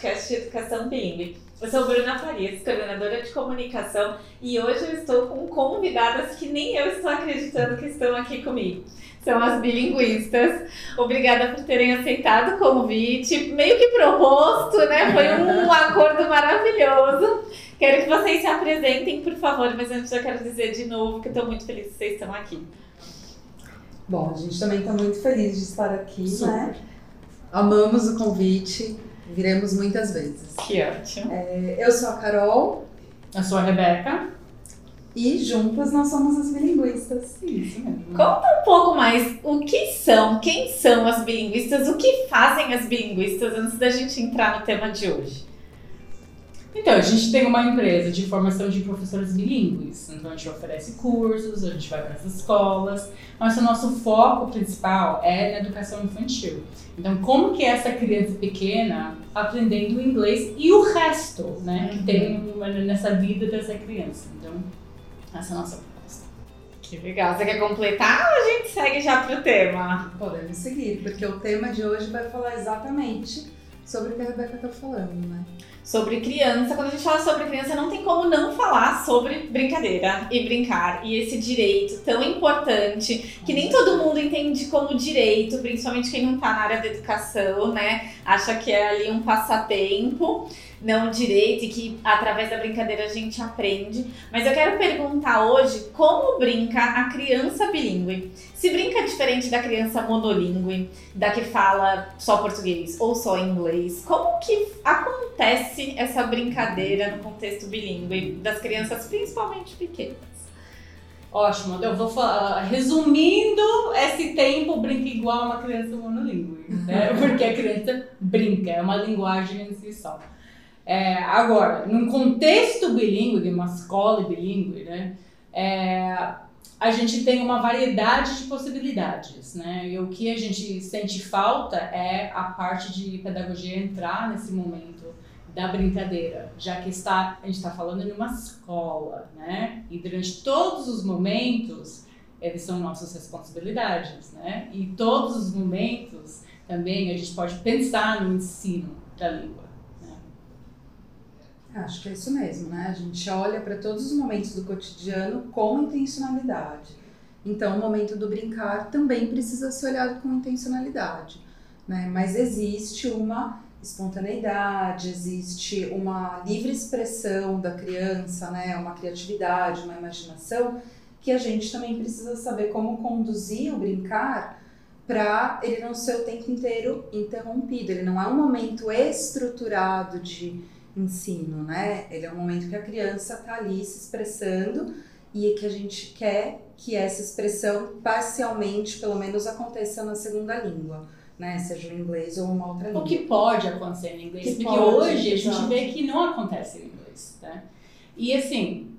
podcast de educação bilíngue. Eu sou Bruna Farias, coordenadora de comunicação, e hoje eu estou com convidadas que nem eu estou acreditando que estão aqui comigo. São as bilinguistas. Obrigada por terem aceitado o convite, meio que proposto, né? Foi um acordo maravilhoso. Quero que vocês se apresentem, por favor, mas antes eu quero dizer de novo que estou muito feliz que vocês estão aqui. Bom, a gente também está muito feliz de estar aqui, Super. né? Amamos o convite, viremos muitas vezes. Que ótimo. É, eu sou a Carol. Eu sou a Rebeca. E juntas nós somos as bilinguistas. Isso mesmo. Conta um pouco mais o que são, quem são as bilinguistas, o que fazem as bilinguistas antes da gente entrar no tema de hoje. Então, a gente tem uma empresa de formação de professores bilíngues. Então, a gente oferece cursos, a gente vai para as escolas, mas o nosso foco principal é na educação infantil. Então, como que essa criança pequena aprendendo inglês e o resto, né, que tem uhum. nessa vida dessa criança. Então, essa é a nossa proposta. Que legal. Você quer completar ou a gente segue já para o tema? Podemos seguir, porque o tema de hoje vai falar exatamente sobre o que a Rebeca está falando, né? sobre criança. Quando a gente fala sobre criança, não tem como não falar sobre brincadeira e brincar. E esse direito tão importante, que nem todo mundo entende como direito, principalmente quem não está na área da educação, né? Acha que é ali um passatempo não direito e que através da brincadeira a gente aprende. Mas eu quero perguntar hoje como brinca a criança bilíngue. Se brinca diferente da criança monolíngue, da que fala só português ou só inglês, como que acontece essa brincadeira no contexto bilíngue das crianças, principalmente pequenas? Ótimo, eu vou falar, resumindo esse tempo, brinca igual uma criança monolíngue, né? Porque a criança brinca, é uma linguagem em si só. É, agora, num contexto bilíngue, de uma escola bilíngue, né, é, a gente tem uma variedade de possibilidades, né? E o que a gente sente falta é a parte de pedagogia entrar nesse momento da brincadeira, já que está, a gente está falando de uma escola, né? E durante todos os momentos, eles são nossas responsabilidades, né? E todos os momentos também a gente pode pensar no ensino da língua. Acho que é isso mesmo, né? A gente olha para todos os momentos do cotidiano com intencionalidade. Então, o momento do brincar também precisa ser olhado com intencionalidade, né? Mas existe uma espontaneidade, existe uma livre expressão da criança, né? Uma criatividade, uma imaginação que a gente também precisa saber como conduzir o brincar para ele não ser o tempo inteiro interrompido. Ele não é um momento estruturado de ensino, né? Ele é um momento que a criança está ali se expressando e que a gente quer que essa expressão parcialmente, pelo menos, aconteça na segunda língua. Né, seja o inglês ou uma outra língua. O que pode acontecer em inglês, que porque pode, hoje exato. a gente vê que não acontece em inglês. Né? E assim,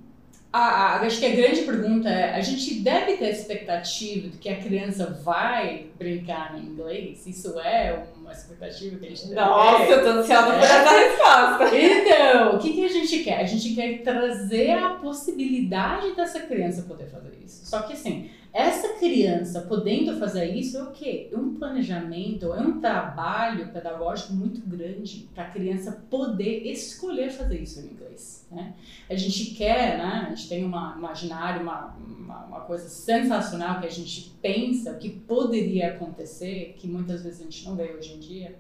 a, a, acho que a grande pergunta é: a gente deve ter expectativa de que a criança vai brincar em inglês? Isso é uma expectativa que a gente deve Nossa, eu tô ansiosa por essa resposta. Então, o que, que a gente quer? A gente quer trazer a possibilidade dessa criança poder fazer isso. Só que assim, essa criança podendo fazer isso é o quê? É um planejamento, é um trabalho pedagógico muito grande para a criança poder escolher fazer isso em inglês. Né? A gente quer, né? a gente tem uma imaginário, uma, uma, uma coisa sensacional que a gente pensa que poderia acontecer, que muitas vezes a gente não vê hoje em dia,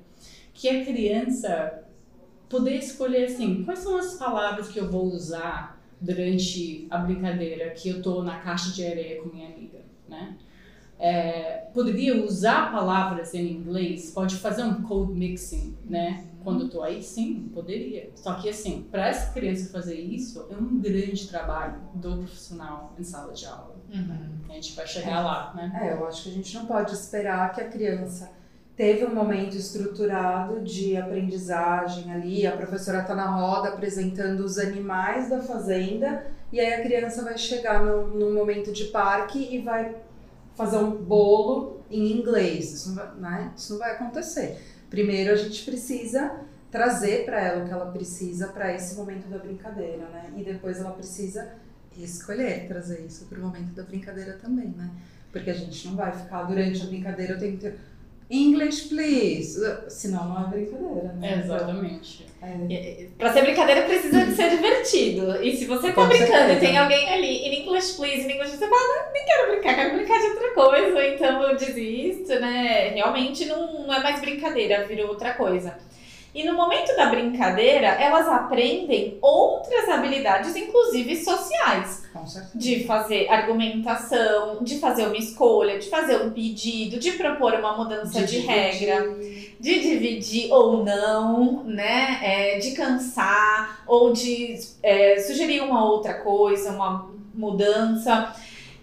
que a criança poder escolher assim, quais são as palavras que eu vou usar durante a brincadeira que eu tô na caixa de areia com minha amiga, né? É, poderia usar palavras em inglês, pode fazer um code mixing, né? Quando eu tô aí, sim, poderia. Só que assim, para essa criança fazer isso, é um grande trabalho do profissional em sala de aula. Uhum. A gente vai chegar é. lá, né? É, eu acho que a gente não pode esperar que a criança teve um momento estruturado de aprendizagem ali, a professora está na roda apresentando os animais da fazenda, e aí a criança vai chegar no, no momento de parque e vai fazer um bolo em inglês. Isso não vai, né? Isso não vai acontecer. Primeiro a gente precisa trazer para ela o que ela precisa para esse momento da brincadeira, né? E depois ela precisa escolher trazer isso para o momento da brincadeira também, né? Porque a gente não vai ficar durante a brincadeira o tempo inteiro English, please. Senão não é brincadeira, né? Exatamente. É. Pra ser brincadeira precisa de ser divertido. E se você tá Com brincando certeza. e tem alguém ali in English, please, in English, você fala, "Não, nem quero brincar, quero brincar de outra coisa, então eu desisto, né? Realmente não, não é mais brincadeira, virou outra coisa. E no momento da brincadeira, elas aprendem outras habilidades, inclusive sociais. De fazer argumentação, de fazer uma escolha, de fazer um pedido, de propor uma mudança de, regra de dividir ou não, né? É, de cansar ou de é, sugerir uma outra coisa, uma mudança.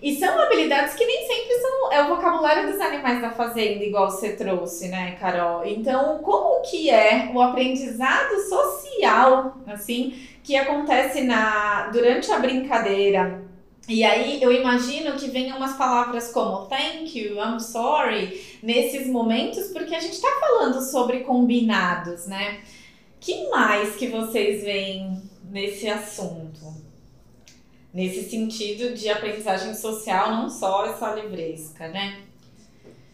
E são habilidades que nem sempre são. É o vocabulário dos animais da fazenda, igual você trouxe, né, Carol? Então, como que é o aprendizado social, assim, que acontece na durante a brincadeira? E aí eu imagino que venham umas palavras como thank you, I'm sorry, nesses momentos, porque a gente está falando sobre combinados, né? Que mais que vocês veem nesse assunto? Nesse sentido de aprendizagem social, não só essa livresca, né?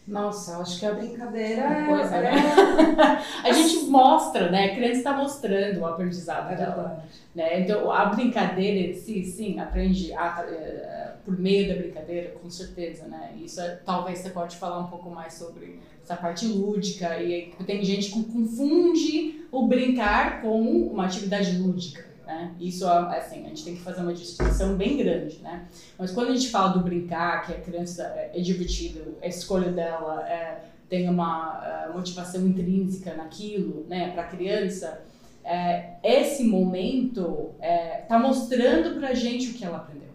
Nossa, eu acho que a brincadeira é, coisa, é, né? A gente mostra, né? A criança está mostrando o aprendizado é dela. verdade. Né? Então, a brincadeira em si, sim, aprende a- eh, por meio da brincadeira, com certeza, né? Isso é- talvez você pode falar um pouco mais sobre essa parte lúdica e tem gente que confunde o brincar com uma atividade lúdica, né? Isso, assim, a gente tem que fazer uma distinção bem grande, né? Mas quando a gente fala do brincar, que a criança é é divertido, a escolha dela é, tem uma eh, motivação intrínseca naquilo, né? Para a criança, é, esse momento é, tá mostrando pra gente o que ela aprendeu.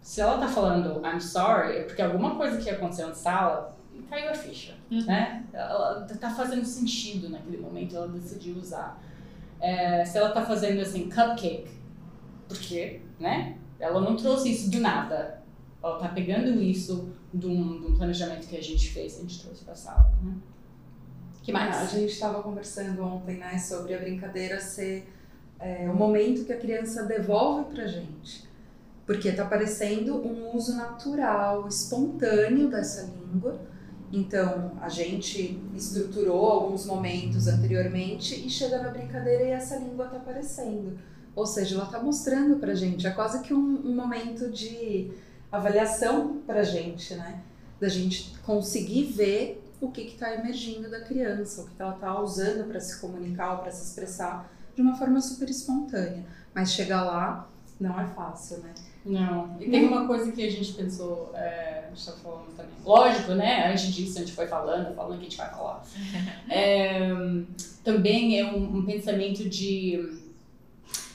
Se ela tá falando I'm sorry, é porque alguma coisa que aconteceu na sala caiu a ficha, Uhum. né? Ela tá fazendo sentido naquele momento, ela decidiu usar. É, se ela tá fazendo assim, cupcake, porque, né? Ela não trouxe isso do nada. Ela tá pegando isso de um, de um planejamento que a gente fez, a gente trouxe pra sala, né? que mais? A gente estava conversando ontem, né, sobre a brincadeira ser é, o momento que a criança devolve pra gente. Porque está parecendo um uso natural, espontâneo dessa língua. Então, a gente estruturou alguns momentos anteriormente e chega na brincadeira e essa língua está aparecendo. Ou seja, ela está mostrando pra gente. É quase que um, um momento de avaliação pra gente, né? Da gente conseguir ver o que está emergindo da criança, o que ela está usando para se comunicar ou para se expressar de uma forma super espontânea. Mas chegar lá não é fácil, né? Não. E tem uma coisa que a gente pensou, é, a gente tá falando também. Lógico, né? Antes disso, a gente foi falando, falando que a gente vai falar. É, também é um, um pensamento de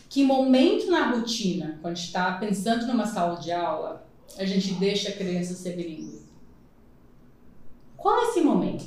que momento na rotina, quando a gente está pensando numa sala de aula, a gente deixa a criança ser bilíngue. Qual é esse momento?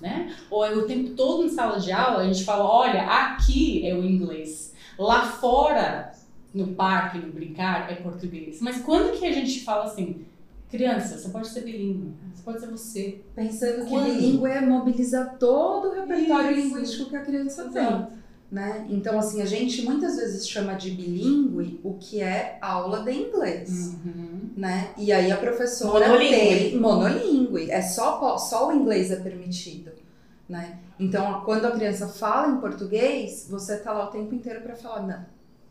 Né? Ou é o tempo todo em sala de aula, a gente fala, olha, aqui é o inglês. Lá fora, no parque, no brincar, é português. Mas quando que a gente fala assim, criança, você pode ser bilíngue, você pode ser você. Pensando que Quando? bilíngue é mobilizar todo o repertório Isso. linguístico que a criança Exato. tem. Né? Então, assim, a gente muitas vezes chama de bilíngue o que é aula de inglês. Uhum. Né? E aí a professora Monolíngue. tem monolíngue, é só, só o inglês é permitido. Né? Então, quando a criança fala em português, você tá lá o tempo inteiro para falar, não,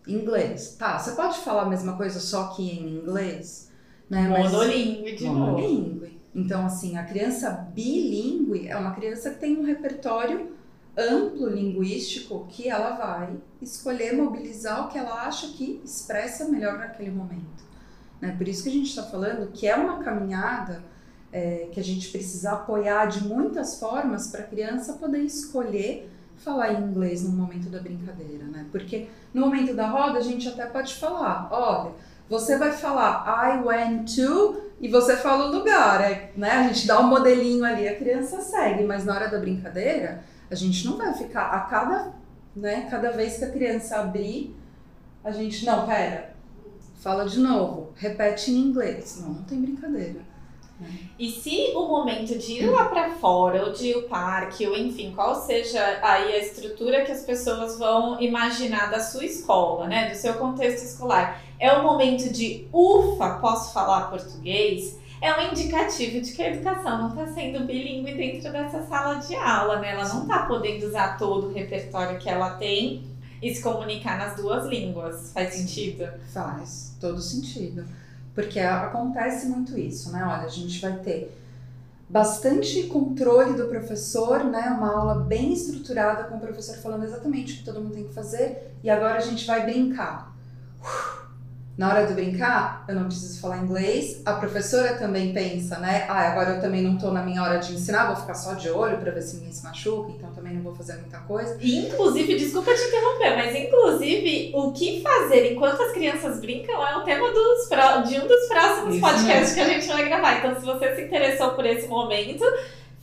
inglês. Tá, você pode falar a mesma coisa só que em inglês? Né? Monolíngue de novo. Então, assim, a criança bilíngue é uma criança que tem um repertório amplo linguístico que ela vai escolher mobilizar o que ela acha que expressa melhor naquele momento. Né? Por isso que a gente está falando que é uma caminhada é, que a gente precisa apoiar de muitas formas para a criança poder escolher falar em inglês no momento da brincadeira, né? Porque no momento da roda a gente até pode falar, olha, você vai falar I went to e você fala o lugar, né? A gente dá um modelinho ali, a criança segue, mas na hora da brincadeira a gente não vai ficar a cada, né? Cada vez que a criança abrir, a gente não, pera, fala de novo, repete em inglês, não, não tem brincadeira. E se o momento de ir lá pra fora, ou de ir ao parque, ou enfim, qual seja aí a estrutura que as pessoas vão imaginar da sua escola, né? Do seu contexto escolar, é o momento de ufa, posso falar português? é um indicativo de que a educação não está sendo bilíngue dentro dessa sala de aula, né? Ela não está podendo usar todo o repertório que ela tem e se comunicar nas duas línguas. Faz sentido? Faz, todo sentido. Porque acontece muito isso, né? Olha, a gente vai ter bastante controle do professor, né? Uma aula bem estruturada com o professor falando exatamente o que todo mundo tem que fazer e agora a gente vai brincar. Na hora de brincar, eu não preciso falar inglês. A professora também pensa, né? Ah, agora eu também não tô na minha hora de ensinar, vou ficar só de olho para ver se ninguém se machuca, então também não vou fazer muita coisa. E, inclusive, desculpa te interromper, mas inclusive, o que fazer enquanto as crianças brincam é o tema dos, de um dos próximos Isso podcasts mesmo. que a gente vai gravar. Então, se você se interessou por esse momento,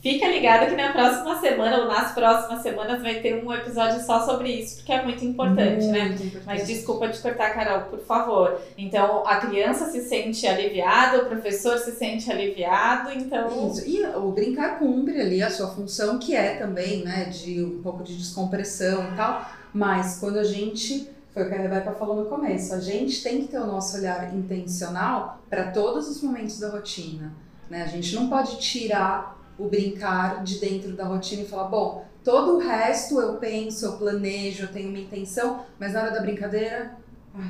Fica ligado que na próxima semana ou nas próximas semanas vai ter um episódio só sobre isso, porque é muito importante, né? muito né? Importante. Mas desculpa de cortar, Carol, por favor. Então, a criança se sente aliviada, o professor se sente aliviado, então. Isso. E o brincar cumpre ali a sua função, que é também, né, de um pouco de descompressão e tal. Mas quando a gente foi o que a Rebeca falou no começo. A gente tem que ter o nosso olhar intencional para todos os momentos da rotina. Né? A gente não pode tirar o brincar de dentro da rotina e falar, bom, todo o resto eu penso, eu planejo, eu tenho uma intenção, mas na hora da brincadeira,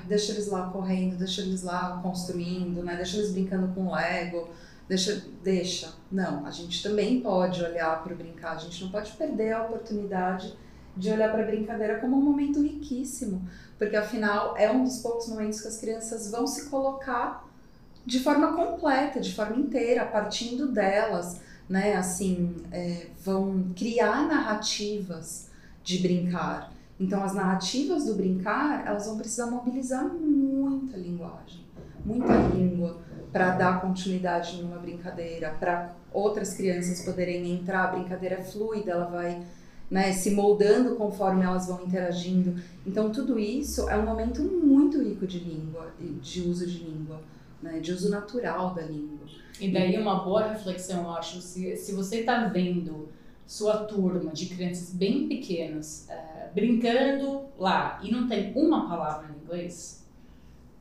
deixa eles lá correndo, deixa eles lá construindo, né? Deixa eles brincando com Lego, deixa, deixa. Não, a gente também pode olhar para o brincar, a gente não pode perder a oportunidade de olhar para a brincadeira como um momento riquíssimo, porque afinal é um dos poucos momentos que as crianças vão se colocar de forma completa, de forma inteira, partindo delas né, assim, é, vão criar narrativas de brincar. Então, as narrativas do brincar, elas vão precisar mobilizar muita linguagem, muita língua, para dar continuidade numa brincadeira, para outras crianças poderem entrar. A brincadeira é fluida, ela vai né, se moldando conforme elas vão interagindo. Então, tudo isso é um momento muito rico de língua, de uso de língua, né, de uso natural da língua. E daí uma boa reflexão, eu acho, se, se você está vendo sua turma de crianças bem pequenas é, brincando lá e não tem uma palavra em inglês,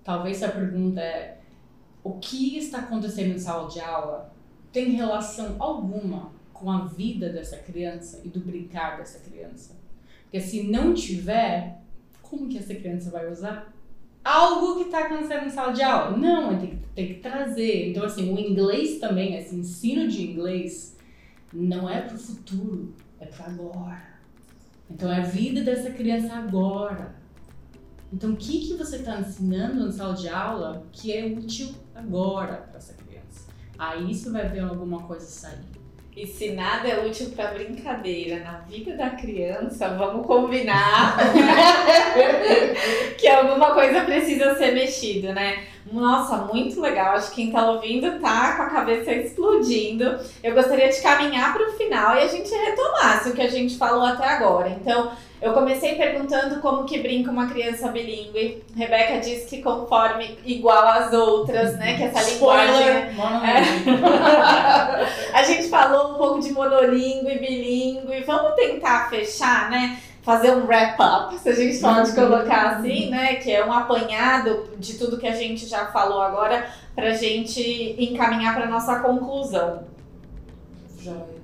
talvez a pergunta é o que está acontecendo em sala de aula tem relação alguma com a vida dessa criança e do brincar dessa criança? Porque se não tiver, como que essa criança vai usar? Algo que está acontecendo em sala de aula. Não, tem que, tem que trazer. Então, assim, o inglês também, esse ensino de inglês, não é para o futuro, é para agora. Então, é a vida dessa criança agora. Então, o que, que você está ensinando na sala de aula que é útil agora para essa criança? Aí você vai ver alguma coisa sair. E se nada é útil para brincadeira na vida da criança, vamos combinar que alguma coisa precisa ser mexida, né? Nossa, muito legal. Acho que quem tá ouvindo tá com a cabeça explodindo. Eu gostaria de caminhar para o final e a gente retomasse o que a gente falou até agora. Então, eu comecei perguntando como que brinca uma criança bilíngue. Rebeca disse que conforme igual às outras, né? Que essa linguagem. É... a gente falou monolíngue, bilíngue. Vamos tentar fechar, né? Fazer um wrap-up, se a gente pode colocar assim, né? Que é um apanhado de tudo que a gente já falou agora, pra gente encaminhar para nossa conclusão. Joia.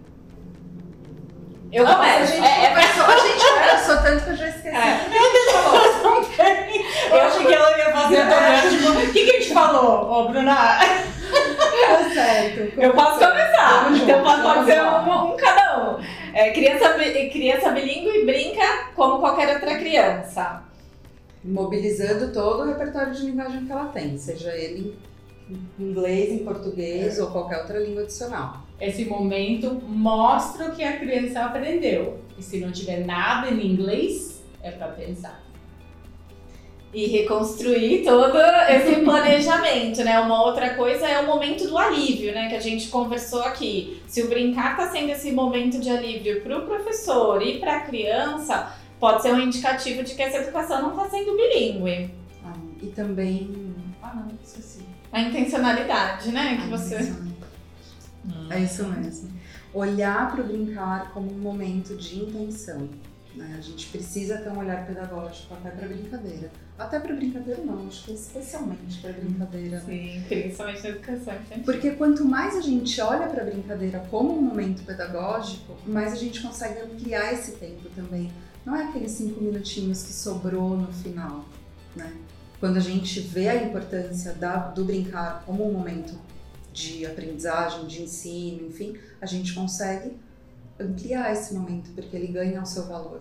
Eu não, começo. A gente, é, conversou, é... a gente conversou tanto que eu já esqueci. É. Eu achei que ela ia fazer é. tipo, o que, que a gente falou, ô Bruna? Tá certo. Eu posso começar. Então pode, pode ser um, um, cada um. É, criança, criança bilíngue brinca como qualquer outra criança. Mobilizando todo o repertório de linguagem que ela tem, seja ele em inglês, em português é. ou qualquer outra língua adicional. Esse momento mostra o que a criança aprendeu. E se não tiver nada em inglês, é para pensar. E reconstruir todo esse planejamento, né? Uma outra coisa é o momento do alívio, né? Que a gente conversou aqui. Se o brincar está sendo esse momento de alívio para o professor e para a criança, pode ser um indicativo de que essa educação não está sendo bilíngue. Ah, e também. Ah, não, esqueci. A intencionalidade, né? Que você. Hum. É isso mesmo. Olhar para o brincar como um momento de intenção. Né? A gente precisa ter um olhar pedagógico até para brincadeira. Até para brincadeira não, acho que especialmente para brincadeira. Sim, principalmente na educação infantil. Porque quanto mais a gente olha para a brincadeira como um momento pedagógico, mais a gente consegue ampliar esse tempo também. Não é aqueles cinco minutinhos que sobrou no final, né? Quando a gente vê a importância da, do brincar como um momento de aprendizagem, de ensino, enfim, a gente consegue ampliar esse momento, porque ele ganha o seu valor.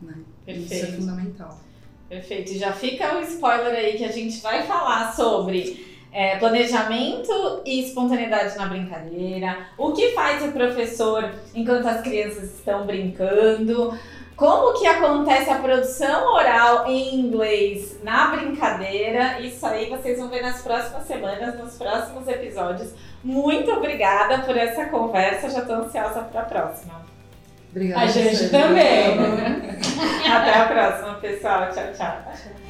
Né? Isso é fundamental. Perfeito. E já fica o spoiler aí que a gente vai falar sobre é, planejamento e espontaneidade na brincadeira, o que faz o professor enquanto as crianças estão brincando, como que acontece a produção oral em inglês na brincadeira. Isso aí vocês vão ver nas próximas semanas, nos próximos episódios. Muito obrigada por essa conversa, já estou ansiosa para a próxima. Obrigada. A gente também. Até a próxima, pessoal. Tchau, tchau.